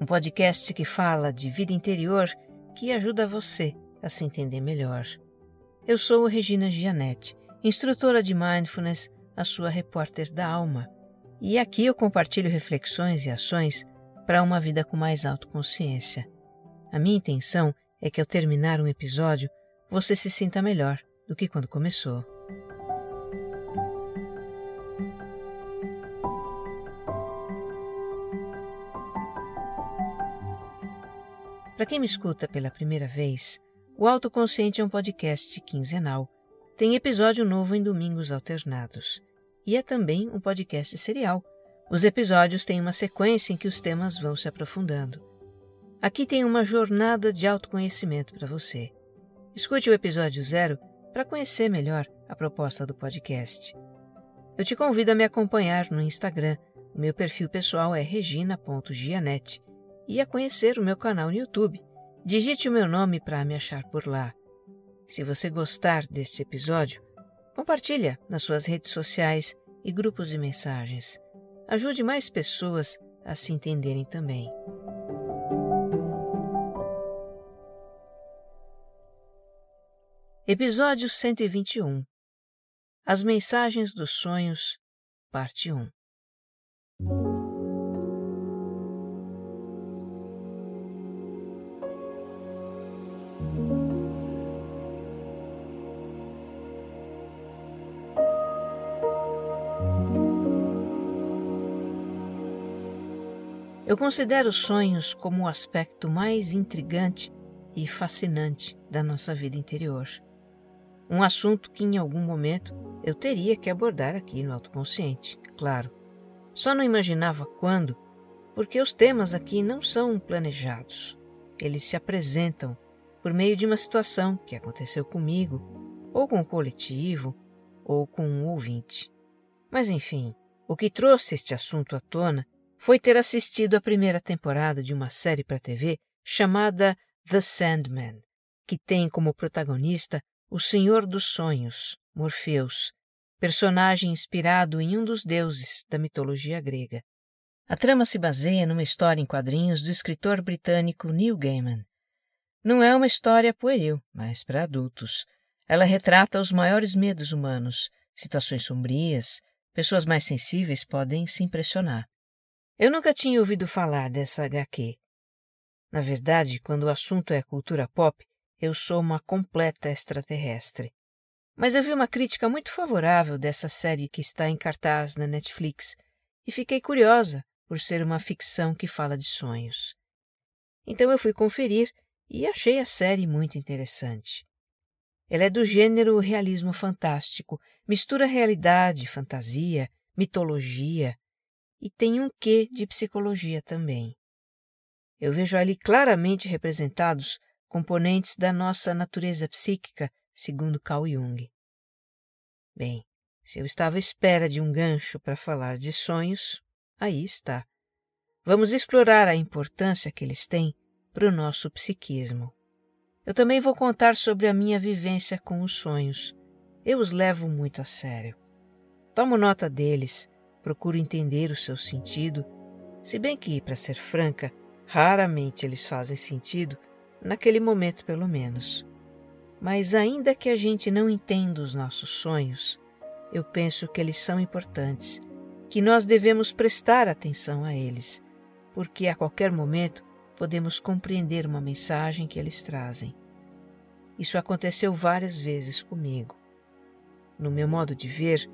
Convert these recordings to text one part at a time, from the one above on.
um podcast que fala de vida interior que ajuda você a se entender melhor. Eu sou Regina Gianetti, instrutora de Mindfulness, a sua repórter da alma, e aqui eu compartilho reflexões e ações para uma vida com mais autoconsciência. A minha intenção é que ao terminar um episódio você se sinta melhor do que quando começou. Para quem me escuta pela primeira vez, o Autoconsciente é um podcast quinzenal. Tem episódio novo em domingos alternados. E é também um podcast serial. Os episódios têm uma sequência em que os temas vão se aprofundando. Aqui tem uma jornada de autoconhecimento para você. Escute o episódio zero para conhecer melhor a proposta do podcast. Eu te convido a me acompanhar no Instagram. O meu perfil pessoal é regina.gianete e a conhecer o meu canal no YouTube. Digite o meu nome para me achar por lá. Se você gostar deste episódio, compartilha nas suas redes sociais e grupos de mensagens. Ajude mais pessoas a se entenderem também. Episódio 121 As Mensagens dos Sonhos, Parte 1 Eu considero sonhos como o aspecto mais intrigante e fascinante da nossa vida interior. Um assunto que em algum momento eu teria que abordar aqui no autoconsciente, claro. Só não imaginava quando, porque os temas aqui não são planejados. Eles se apresentam por meio de uma situação que aconteceu comigo, ou com o coletivo, ou com um ouvinte. Mas enfim, o que trouxe este assunto à tona foi ter assistido a primeira temporada de uma série para TV chamada The Sandman, que tem como protagonista o Senhor dos Sonhos, Morpheus, personagem inspirado em um dos deuses da mitologia grega. A trama se baseia numa história em quadrinhos do escritor britânico Neil Gaiman. Não é uma história pueril, mas para adultos. Ela retrata os maiores medos humanos, situações sombrias, pessoas mais sensíveis podem se impressionar. Eu nunca tinha ouvido falar dessa HQ. Na verdade, quando o assunto é cultura pop, eu sou uma completa extraterrestre. Mas eu vi uma crítica muito favorável dessa série que está em cartaz na Netflix e fiquei curiosa por ser uma ficção que fala de sonhos. Então eu fui conferir e achei a série muito interessante. Ela é do gênero realismo fantástico, mistura realidade, fantasia, mitologia, e tem um quê de psicologia também. Eu vejo ali claramente representados componentes da nossa natureza psíquica, segundo Carl Jung. Bem, se eu estava à espera de um gancho para falar de sonhos, aí está. Vamos explorar a importância que eles têm para o nosso psiquismo. Eu também vou contar sobre a minha vivência com os sonhos. Eu os levo muito a sério. Tomo nota deles procuro entender o seu sentido, se bem que, para ser franca, raramente eles fazem sentido, naquele momento pelo menos. Mas ainda que a gente não entenda os nossos sonhos, eu penso que eles são importantes, que nós devemos prestar atenção a eles, porque a qualquer momento podemos compreender uma mensagem que eles trazem. Isso aconteceu várias vezes comigo. No meu modo de ver,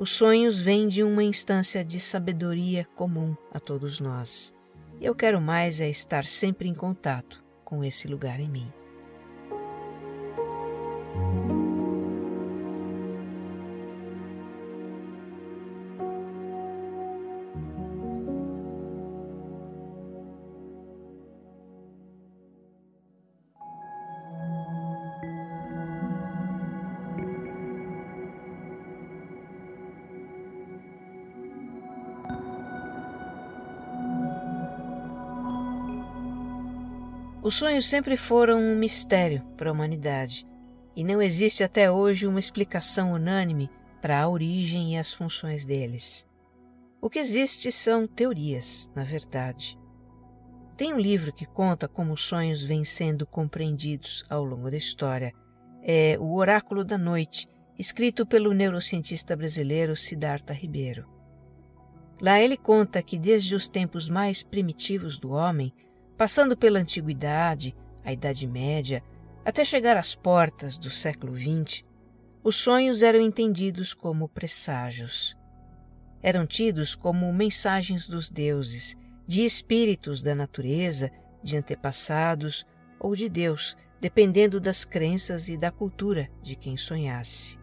os sonhos vêm de uma instância de sabedoria comum a todos nós. E eu quero mais é estar sempre em contato com esse lugar em mim. Os sonhos sempre foram um mistério para a humanidade e não existe até hoje uma explicação unânime para a origem e as funções deles. O que existe são teorias, na verdade. Tem um livro que conta como os sonhos vêm sendo compreendidos ao longo da história. É O Oráculo da Noite, escrito pelo neurocientista brasileiro Siddhartha Ribeiro. Lá ele conta que desde os tempos mais primitivos do homem, passando pela antiguidade, a Idade Média, até chegar às portas do século XX, os sonhos eram entendidos como presságios. Eram tidos como mensagens dos deuses, de espíritos da natureza, de antepassados ou de Deus, dependendo das crenças e da cultura de quem sonhasse.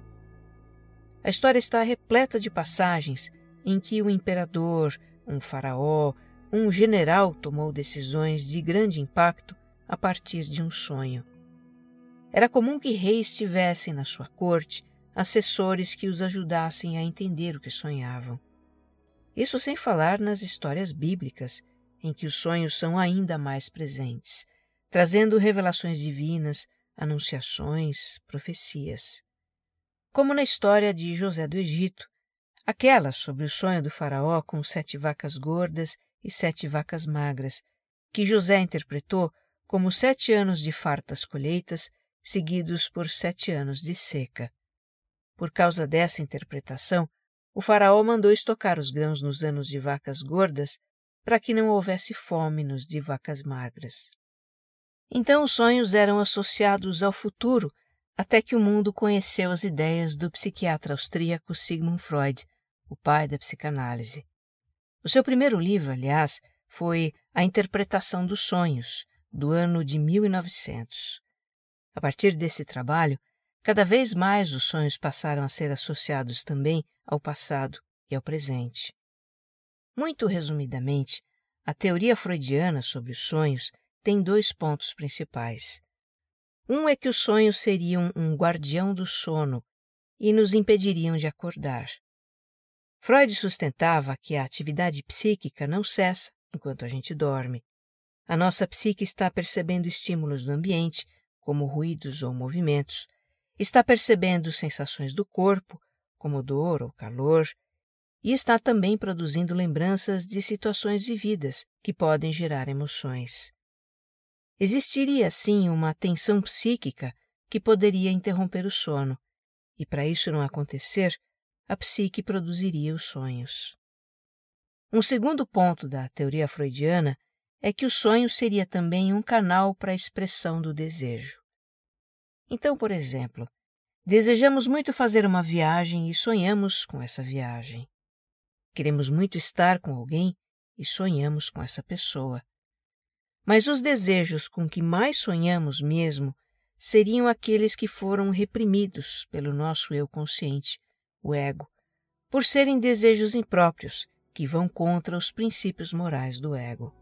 A história está repleta de passagens em que o imperador, um faraó, um general tomou decisões de grande impacto a partir de um sonho. Era comum que reis tivessem na sua corte assessores que os ajudassem a entender o que sonhavam. Isso sem falar nas histórias bíblicas, em que os sonhos são ainda mais presentes, trazendo revelações divinas, anunciações, profecias. Como na história de José do Egito, aquela sobre o sonho do faraó com sete vacas gordas e sete vacas magras, que José interpretou como sete anos de fartas colheitas seguidos por sete anos de seca. Por causa dessa interpretação, o faraó mandou estocar os grãos nos anos de vacas gordas para que não houvesse fome nos de vacas magras. Então os sonhos eram associados ao futuro até que o mundo conheceu as ideias do psiquiatra austríaco Sigmund Freud, o pai da psicanálise. O seu primeiro livro, aliás, foi A Interpretação dos Sonhos, do ano de 1900. A partir desse trabalho, cada vez mais os sonhos passaram a ser associados também ao passado e ao presente. Muito resumidamente, a teoria freudiana sobre os sonhos tem dois pontos principais. Um é que os sonhos seriam um guardião do sono e nos impediriam de acordar. Freud sustentava que a atividade psíquica não cessa enquanto a gente dorme. A nossa psique está percebendo estímulos do ambiente como ruídos ou movimentos, está percebendo sensações do corpo, como dor ou calor, e está também produzindo lembranças de situações vividas que podem gerar emoções. Existiria, assim, uma tensão psíquica que poderia interromper o sono, e para isso não acontecer, a psique produziria os sonhos. Um segundo ponto da teoria freudiana é que o sonho seria também um canal para a expressão do desejo. Então, por exemplo, desejamos muito fazer uma viagem e sonhamos com essa viagem. Queremos muito estar com alguém e sonhamos com essa pessoa. Mas os desejos com que mais sonhamos mesmo seriam aqueles que foram reprimidos pelo nosso eu consciente, o ego, por serem desejos impróprios que vão contra os princípios morais do ego.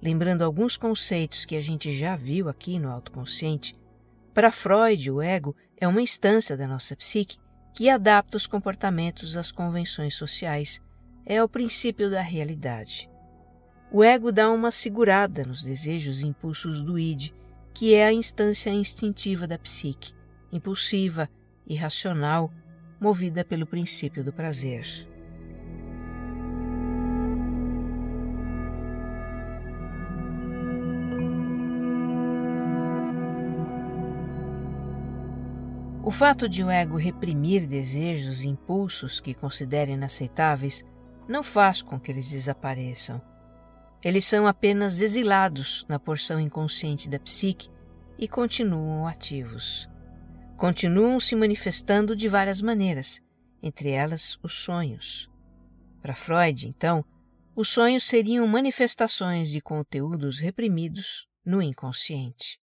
Lembrando alguns conceitos que a gente já viu aqui no autoconsciente, para Freud, o ego é uma instância da nossa psique que adapta os comportamentos às convenções sociais, é o princípio da realidade. O ego dá uma segurada nos desejos e impulsos do id, que é a instância instintiva da psique, impulsiva, irracional, movida pelo princípio do prazer. O fato de o ego reprimir desejos e impulsos que considera inaceitáveis não faz com que eles desapareçam. Eles são apenas exilados na porção inconsciente da psique e continuam ativos. Continuam se manifestando de várias maneiras, entre elas os sonhos. Para Freud, então, os sonhos seriam manifestações de conteúdos reprimidos no inconsciente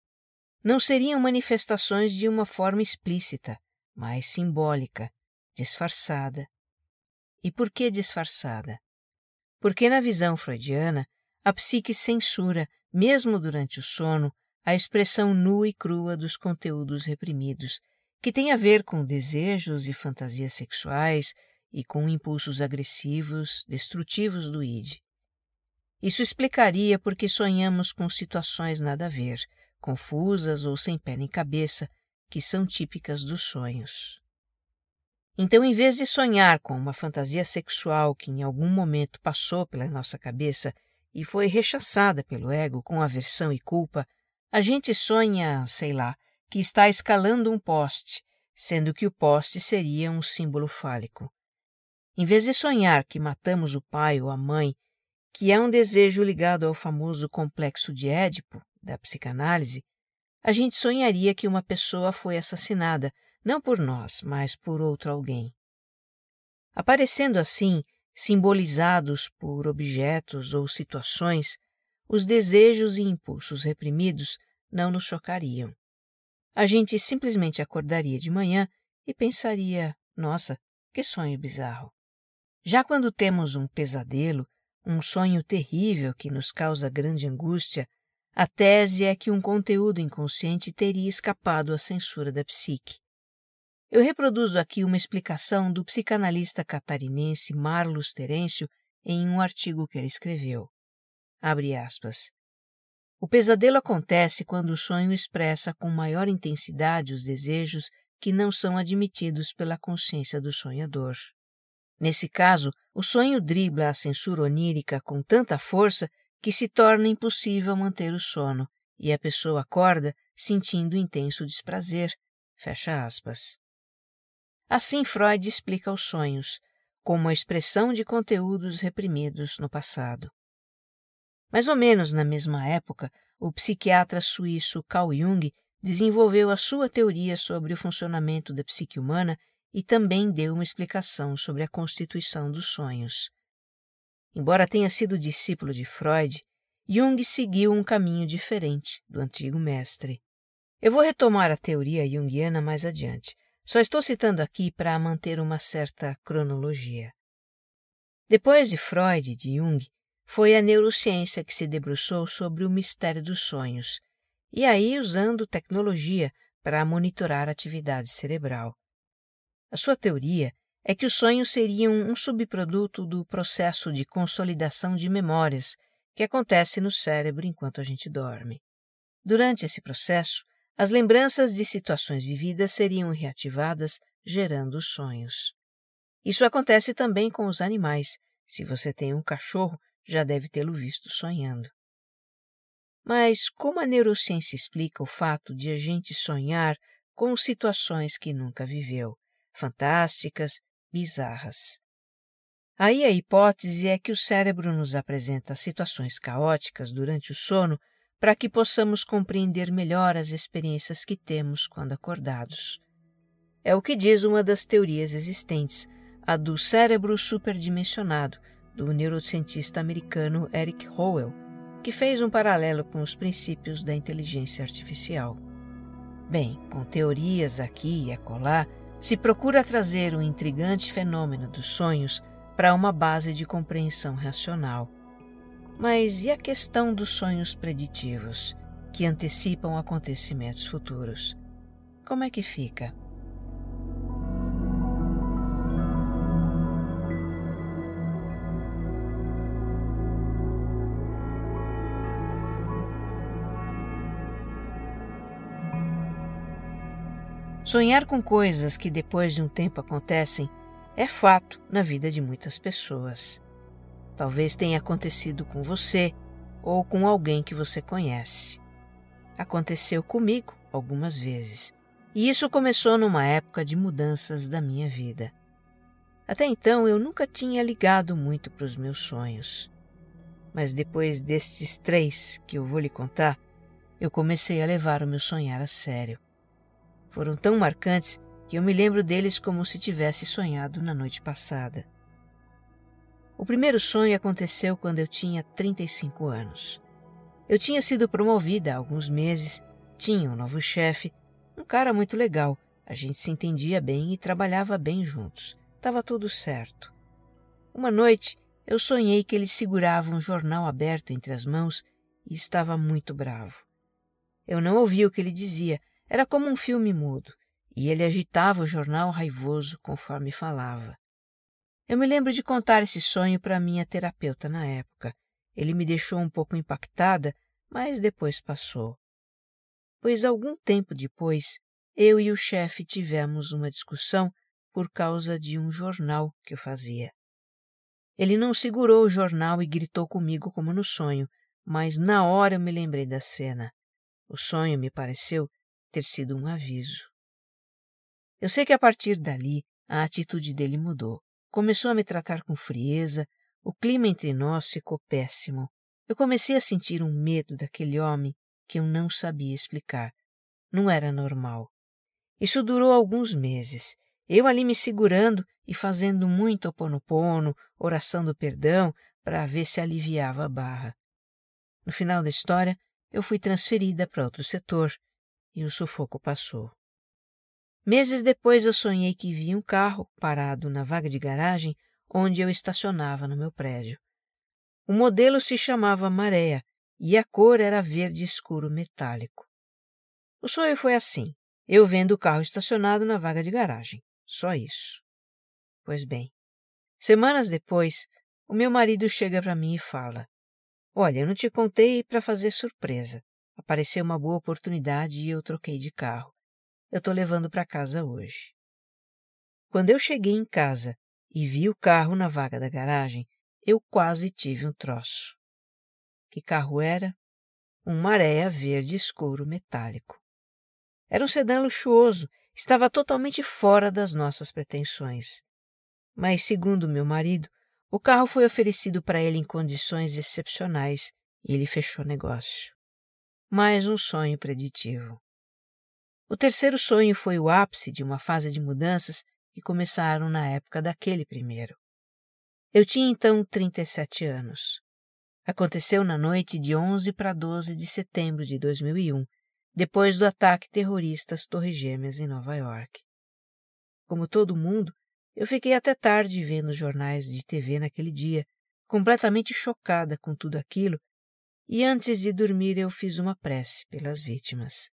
não seriam manifestações de uma forma explícita, mas simbólica, disfarçada. E por que disfarçada? Porque, na visão freudiana, a psique censura, mesmo durante o sono, a expressão nua e crua dos conteúdos reprimidos, que tem a ver com desejos e fantasias sexuais e com impulsos agressivos, destrutivos do id. Isso explicaria por que sonhamos com situações nada a ver, confusas ou sem pé nem cabeça, que são típicas dos sonhos. Então, em vez de sonhar com uma fantasia sexual que em algum momento passou pela nossa cabeça e foi rechaçada pelo ego com aversão e culpa, a gente sonha, sei lá, que está escalando um poste, sendo que o poste seria um símbolo fálico. Em vez de sonhar que matamos o pai ou a mãe, que é um desejo ligado ao famoso complexo de Édipo, da psicanálise, a gente sonharia que uma pessoa foi assassinada, não por nós, mas por outro alguém. Aparecendo assim, simbolizados por objetos ou situações, os desejos e impulsos reprimidos não nos chocariam. A gente simplesmente acordaria de manhã e pensaria: nossa, que sonho bizarro. Já quando temos um pesadelo, um sonho terrível que nos causa grande angústia, a tese é que um conteúdo inconsciente teria escapado à censura da psique. Eu reproduzo aqui uma explicação do psicanalista catarinense Marlos Terêncio em um artigo que ele escreveu. O pesadelo acontece quando o sonho expressa com maior intensidade os desejos que não são admitidos pela consciência do sonhador. Nesse caso, o sonho dribla a censura onírica com tanta força que se torna impossível manter o sono e a pessoa acorda sentindo intenso desprazer. Fecha aspas. Assim Freud explica os sonhos, como a expressão de conteúdos reprimidos no passado. Mais ou menos na mesma época, o psiquiatra suíço Carl Jung desenvolveu a sua teoria sobre o funcionamento da psique humana e também deu uma explicação sobre a constituição dos sonhos. Embora tenha sido discípulo de Freud, Jung seguiu um caminho diferente do antigo mestre. Eu vou retomar a teoria junguiana mais adiante, só estou citando aqui para manter uma certa cronologia. Depois de Freud e de Jung, foi a neurociência que se debruçou sobre o mistério dos sonhos, e aí usando tecnologia para monitorar a atividade cerebral. A sua teoria é que os sonhos seriam um subproduto do processo de consolidação de memórias que acontece no cérebro enquanto a gente dorme. Durante esse processo, as lembranças de situações vividas seriam reativadas, gerando sonhos. Isso acontece também com os animais. Se você tem um cachorro, já deve tê-lo visto sonhando. Mas como a neurociência explica o fato de a gente sonhar com situações que nunca viveu, fantásticas, bizarras? Aí a hipótese é que o cérebro nos apresenta situações caóticas durante o sono para que possamos compreender melhor as experiências que temos quando acordados. É o que diz uma das teorias existentes, a do cérebro superdimensionado, do neurocientista americano Eric Howell, que fez um paralelo com os princípios da inteligência artificial. Bem, com teorias aqui e acolá, se procura trazer o intrigante fenômeno dos sonhos para uma base de compreensão racional mas e a questão dos sonhos preditivos, que antecipam acontecimentos futuros? Como é que fica? Sonhar com coisas que depois de um tempo acontecem é fato na vida de muitas pessoas. Talvez tenha acontecido com você ou com alguém que você conhece. Aconteceu comigo algumas vezes, e isso começou numa época de mudanças da minha vida. Até então eu nunca tinha ligado muito para os meus sonhos. Mas depois destes três que eu vou lhe contar, eu comecei a levar o meu sonhar a sério. Foram tão marcantes que eu me lembro deles como se tivesse sonhado na noite passada. O primeiro sonho aconteceu quando eu tinha 35 anos. Eu tinha sido promovida há alguns meses, tinha um novo chefe, um cara muito legal, a gente se entendia bem e trabalhava bem juntos. Estava tudo certo. Uma noite, eu sonhei que ele segurava um jornal aberto entre as mãos e estava muito bravo. Eu não ouvia o que ele dizia, era como um filme mudo, e ele agitava o jornal raivoso conforme falava. Eu me lembro de contar esse sonho para minha terapeuta na época. Ele me deixou um pouco impactada, mas depois passou. Pois algum tempo depois, eu e o chefe tivemos uma discussão por causa de um jornal que eu fazia. Ele não segurou o jornal e gritou comigo como no sonho, mas na hora eu me lembrei da cena. O sonho me pareceu ter sido um aviso. Eu sei que a partir dali a atitude dele mudou. Começou a me tratar com frieza, o clima entre nós ficou péssimo. Eu comecei a sentir um medo daquele homem que eu não sabia explicar. Não era normal. Isso durou alguns meses. Eu ali me segurando e fazendo muito oponopono, oração do perdão, para ver se aliviava a barra. No final da história, eu fui transferida para outro setor e o sufoco passou. Meses depois eu sonhei que vi um carro parado na vaga de garagem onde eu estacionava no meu prédio. O modelo se chamava Maréia e a cor era verde escuro metálico. O sonho foi assim: eu vendo o carro estacionado na vaga de garagem. Só isso. Pois bem, semanas depois, o meu marido chega para mim e fala: Olha, eu não te contei para fazer surpresa. Apareceu uma boa oportunidade e eu troquei de carro eu estou levando para casa hoje. Quando eu cheguei em casa e vi o carro na vaga da garagem, eu quase tive um troço. Que carro era? Um maréia verde escuro metálico. Era um sedã luxuoso, estava totalmente fora das nossas pretensões. Mas, segundo meu marido, o carro foi oferecido para ele em condições excepcionais e ele fechou negócio. Mais um sonho preditivo. O terceiro sonho foi o ápice de uma fase de mudanças que começaram na época daquele primeiro. Eu tinha então 37 anos. Aconteceu na noite de 11 para 12 de setembro de 2001, depois do ataque terrorista às Torres Gêmeas em Nova York. Como todo mundo, eu fiquei até tarde vendo os jornais de TV naquele dia, completamente chocada com tudo aquilo, e antes de dormir eu fiz uma prece pelas vítimas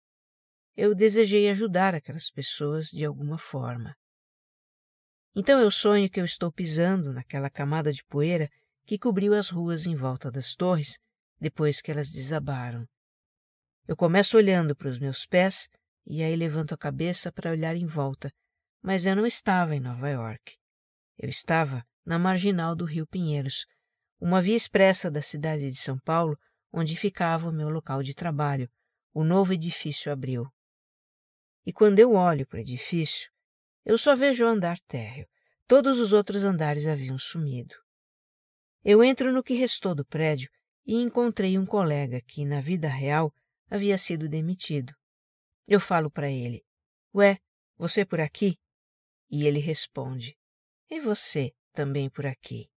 eu desejei ajudar aquelas pessoas de alguma forma. Então eu sonho que eu estou pisando naquela camada de poeira que cobriu as ruas em volta das torres depois que elas desabaram. Eu começo olhando para os meus pés e aí levanto a cabeça para olhar em volta, mas eu não estava em Nova York. Eu estava na marginal do Rio Pinheiros, uma via expressa da cidade de São Paulo, onde ficava o meu local de trabalho, o novo edifício Abril. E quando eu olho para o edifício, eu só vejo o andar térreo. Todos os outros andares haviam sumido. Eu entro no que restou do prédio e encontrei um colega que, na vida real, havia sido demitido. Eu falo para ele: Ué, você por aqui? E ele responde: E você também por aqui?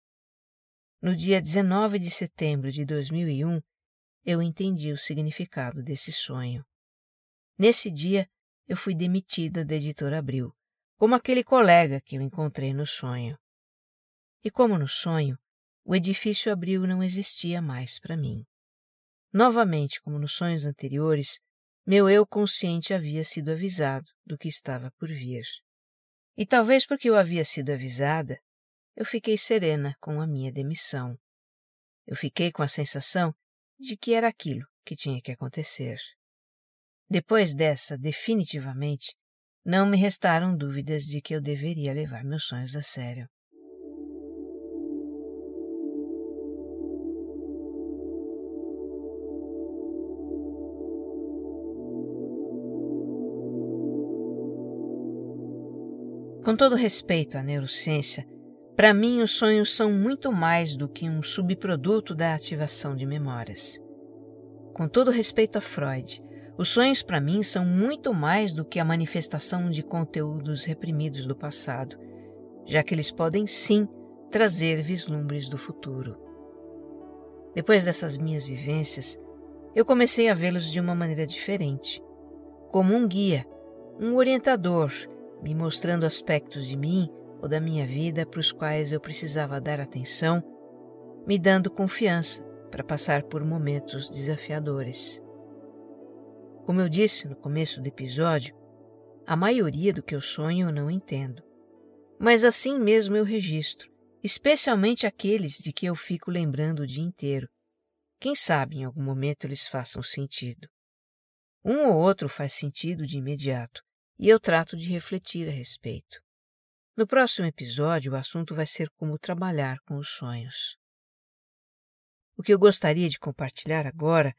No dia 19 de setembro de 2001, eu entendi o significado desse sonho. Nesse dia, eu fui demitida da editora Abril, como aquele colega que eu encontrei no sonho. E como no sonho, o edifício Abril não existia mais para mim. Novamente, como nos sonhos anteriores, meu eu consciente havia sido avisado do que estava por vir. E talvez porque eu havia sido avisada, eu fiquei serena com a minha demissão. Eu fiquei com a sensação de que era aquilo que tinha que acontecer. Depois dessa, definitivamente, não me restaram dúvidas de que eu deveria levar meus sonhos a sério. Com todo respeito à neurociência, para mim os sonhos são muito mais do que um subproduto da ativação de memórias. Com todo respeito a Freud, os sonhos, para mim, são muito mais do que a manifestação de conteúdos reprimidos do passado, já que eles podem sim trazer vislumbres do futuro. Depois dessas minhas vivências, eu comecei a vê-los de uma maneira diferente, como um guia, um orientador, me mostrando aspectos de mim ou da minha vida para os quais eu precisava dar atenção, me dando confiança para passar por momentos desafiadores. Como eu disse no começo do episódio, a maioria do que eu sonho eu não entendo. Mas assim mesmo eu registro, especialmente aqueles de que eu fico lembrando o dia inteiro, Quem sabe em algum momento eles façam sentido. Um ou outro faz sentido de imediato, e eu trato de refletir a respeito. No próximo episódio, o assunto vai ser como trabalhar com os sonhos. O que eu gostaria de compartilhar agora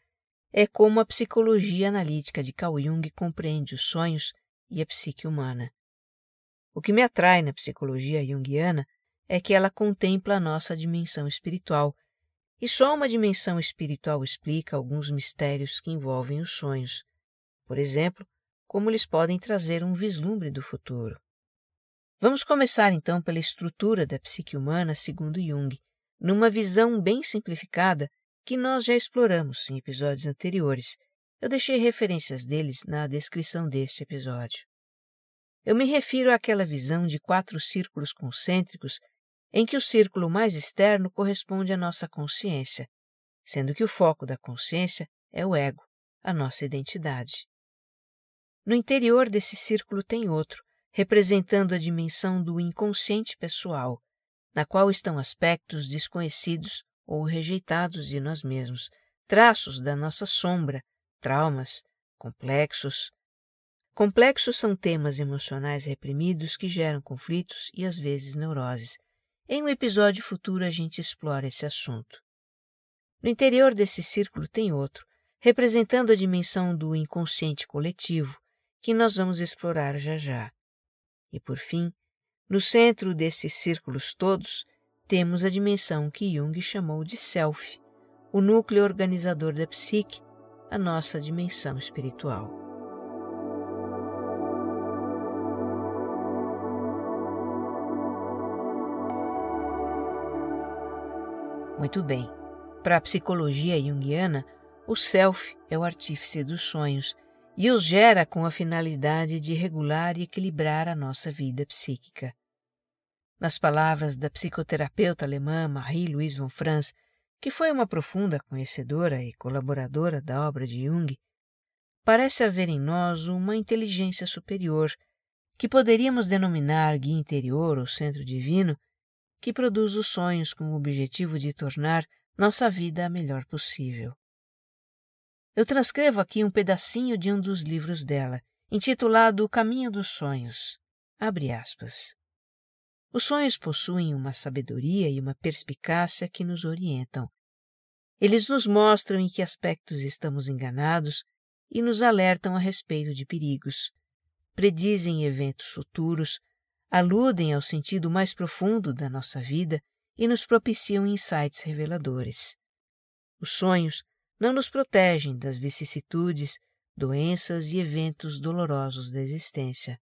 é como a psicologia analítica de Carl Jung compreende os sonhos e a psique humana. O que me atrai na psicologia junguiana é que ela contempla a nossa dimensão espiritual, e só uma dimensão espiritual explica alguns mistérios que envolvem os sonhos. Por exemplo, como eles podem trazer um vislumbre do futuro. Vamos começar então pela estrutura da psique humana segundo Jung, numa visão bem simplificada que nós já exploramos em episódios anteriores. Eu deixei referências deles na descrição deste episódio. Eu me refiro àquela visão de quatro círculos concêntricos em que o círculo mais externo corresponde à nossa consciência, sendo que o foco da consciência é o ego, a nossa identidade. No interior desse círculo tem outro, representando a dimensão do inconsciente pessoal, na qual estão aspectos desconhecidos ou rejeitados de nós mesmos, traços da nossa sombra, traumas, complexos. Complexos são temas emocionais reprimidos que geram conflitos e às vezes neuroses. Em um episódio futuro a gente explora esse assunto. No interior desse círculo tem outro, representando a dimensão do inconsciente coletivo, que nós vamos explorar já já. E por fim, no centro desses círculos todos, temos a dimensão que Jung chamou de self, o núcleo organizador da psique, a nossa dimensão espiritual. Muito bem. Para a psicologia junguiana, o self é o artífice dos sonhos e os gera com a finalidade de regular e equilibrar a nossa vida psíquica. Nas palavras da psicoterapeuta alemã Marie-Louise von Franz, que foi uma profunda conhecedora e colaboradora da obra de Jung, parece haver em nós uma inteligência superior, que poderíamos denominar guia interior ou centro divino, que produz os sonhos com o objetivo de tornar nossa vida a melhor possível. Eu transcrevo aqui um pedacinho de um dos livros dela, intitulado O Caminho dos Sonhos. Abre aspas. Os sonhos possuem uma sabedoria e uma perspicácia que nos orientam. Eles nos mostram em que aspectos estamos enganados e nos alertam a respeito de perigos. Predizem eventos futuros, aludem ao sentido mais profundo da nossa vida e nos propiciam insights reveladores. Os sonhos não nos protegem das vicissitudes, doenças e eventos dolorosos da existência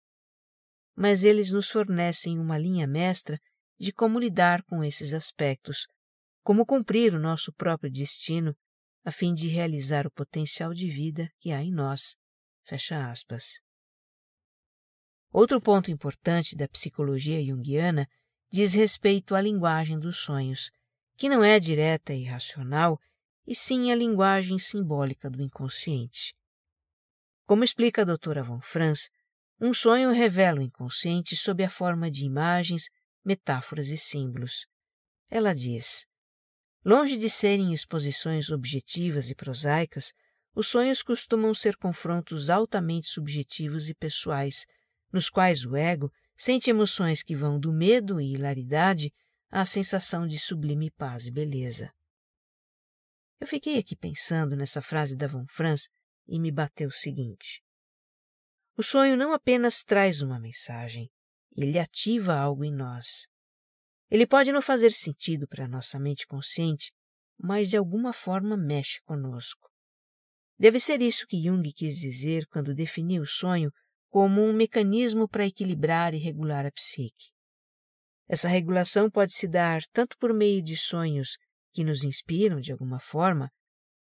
mas eles nos fornecem uma linha mestra de como lidar com esses aspectos, como cumprir o nosso próprio destino a fim de realizar o potencial de vida que há em nós. Fecha aspas. Outro ponto importante da psicologia junguiana diz respeito à linguagem dos sonhos, que não é direta e racional, e sim a linguagem simbólica do inconsciente. Como explica a doutora Von Franz, um sonho revela o inconsciente sob a forma de imagens, metáforas e símbolos. Ela diz: Longe de serem exposições objetivas e prosaicas, os sonhos costumam ser confrontos altamente subjetivos e pessoais, nos quais o ego sente emoções que vão do medo e hilaridade à sensação de sublime paz e beleza. Eu fiquei aqui pensando nessa frase da Von Franz e me bateu o seguinte: o sonho não apenas traz uma mensagem, ele ativa algo em nós. Ele pode não fazer sentido para nossa mente consciente, mas de alguma forma mexe conosco. Deve ser isso que Jung quis dizer quando definiu o sonho como um mecanismo para equilibrar e regular a psique. Essa regulação pode se dar tanto por meio de sonhos que nos inspiram de alguma forma,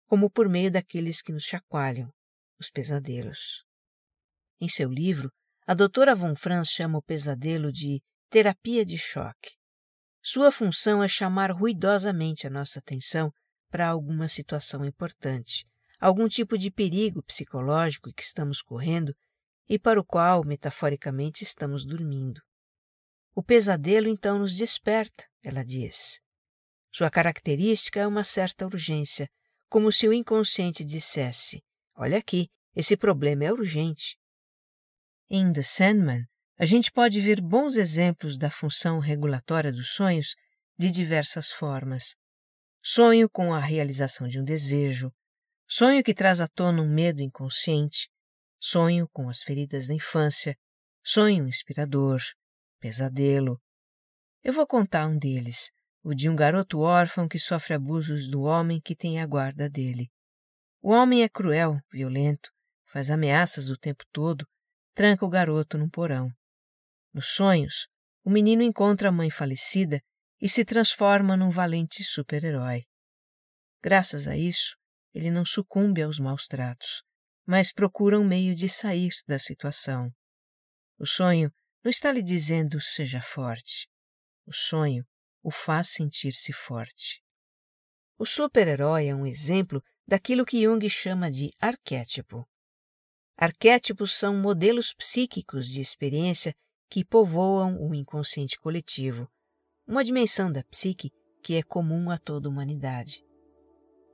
como por meio daqueles que nos chacoalham, os pesadelos. Em seu livro, a doutora Von Franz chama o pesadelo de terapia de choque. Sua função é chamar ruidosamente a nossa atenção para alguma situação importante, algum tipo de perigo psicológico que estamos correndo e para o qual, metaforicamente, estamos dormindo. O pesadelo então nos desperta, ela diz. Sua característica é uma certa urgência, como se o inconsciente dissesse: Olha aqui, esse problema é urgente. Em The Sandman, a gente pode ver bons exemplos da função regulatória dos sonhos de diversas formas. Sonho com a realização de um desejo, sonho que traz à tona um medo inconsciente, sonho com as feridas da infância, sonho inspirador, pesadelo. Eu vou contar um deles, o de um garoto órfão que sofre abusos do homem que tem a guarda dele. O homem é cruel, violento, faz ameaças o tempo todo, tranca o garoto num porão. Nos sonhos, o menino encontra a mãe falecida e se transforma num valente super-herói. Graças a isso, ele não sucumbe aos maus tratos, mas procura um meio de sair da situação. O sonho não está lhe dizendo seja forte. O sonho o faz sentir-se forte. O super-herói é um exemplo daquilo que Jung chama de arquétipo. Arquétipos são modelos psíquicos de experiência que povoam o inconsciente coletivo, uma dimensão da psique que é comum a toda a humanidade.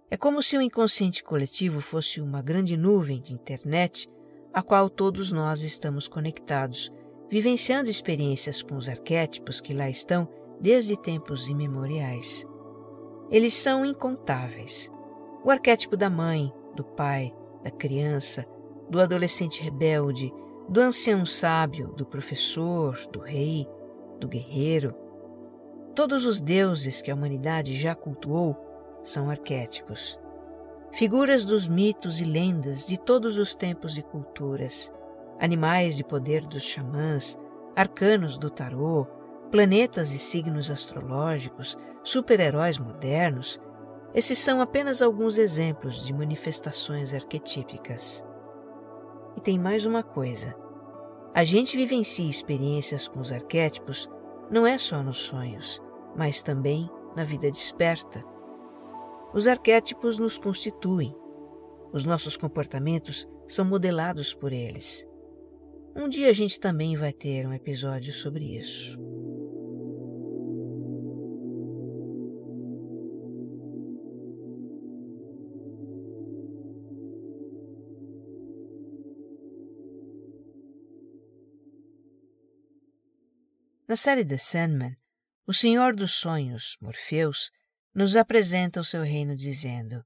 É como se o inconsciente coletivo fosse uma grande nuvem de internet a qual todos nós estamos conectados, vivenciando experiências com os arquétipos que lá estão desde tempos imemoriais. Eles são incontáveis. O arquétipo da mãe, do pai, da criança, do adolescente rebelde, do ancião sábio, do professor, do rei, do guerreiro. Todos os deuses que a humanidade já cultuou são arquétipos. Figuras dos mitos e lendas de todos os tempos e culturas, animais de poder dos xamãs, arcanos do tarô, planetas e signos astrológicos, super-heróis modernos, esses são apenas alguns exemplos de manifestações arquetípicas. E tem mais uma coisa. A gente vivencia experiências com os arquétipos não é só nos sonhos, mas também na vida desperta. Os arquétipos nos constituem. Os nossos comportamentos são modelados por eles. Um dia a gente também vai ter um episódio sobre isso. Na série The Sandman, o Senhor dos Sonhos, Morpheus, nos apresenta o seu reino dizendo: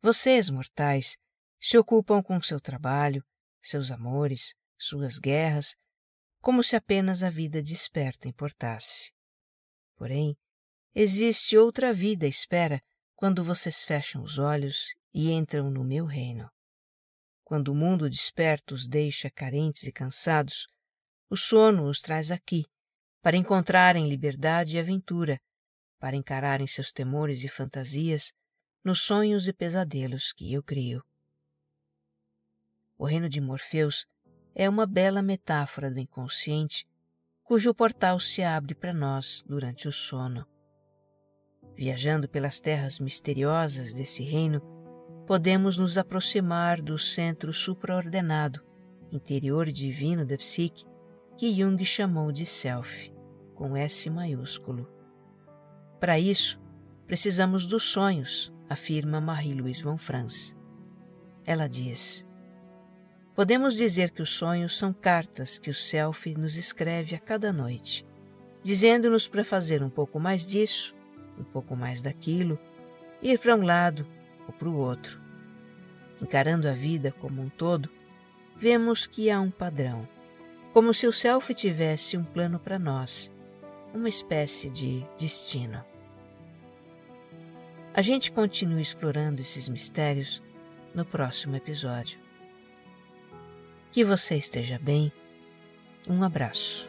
Vocês, mortais, se ocupam com seu trabalho, seus amores, suas guerras, como se apenas a vida desperta importasse. Porém, existe outra vida à espera quando vocês fecham os olhos e entram no meu reino. Quando o mundo desperto os deixa carentes e cansados, o sono os traz aqui para encontrarem liberdade e aventura, para encararem seus temores e fantasias nos sonhos e pesadelos que eu crio. O reino de Morfeus é uma bela metáfora do inconsciente cujo portal se abre para nós durante o sono. Viajando pelas terras misteriosas desse reino, podemos nos aproximar do centro supraordenado, interior divino da psique, que Jung chamou de self, com S maiúsculo. Para isso, precisamos dos sonhos, afirma Marie-Louise von Franz. Ela diz: Podemos dizer que os sonhos são cartas que o self nos escreve a cada noite, dizendo-nos para fazer um pouco mais disso, um pouco mais daquilo, ir para um lado ou para o outro. Encarando a vida como um todo, vemos que há um padrão como se o self tivesse um plano para nós, uma espécie de destino. A gente continua explorando esses mistérios no próximo episódio. Que você esteja bem. Um abraço.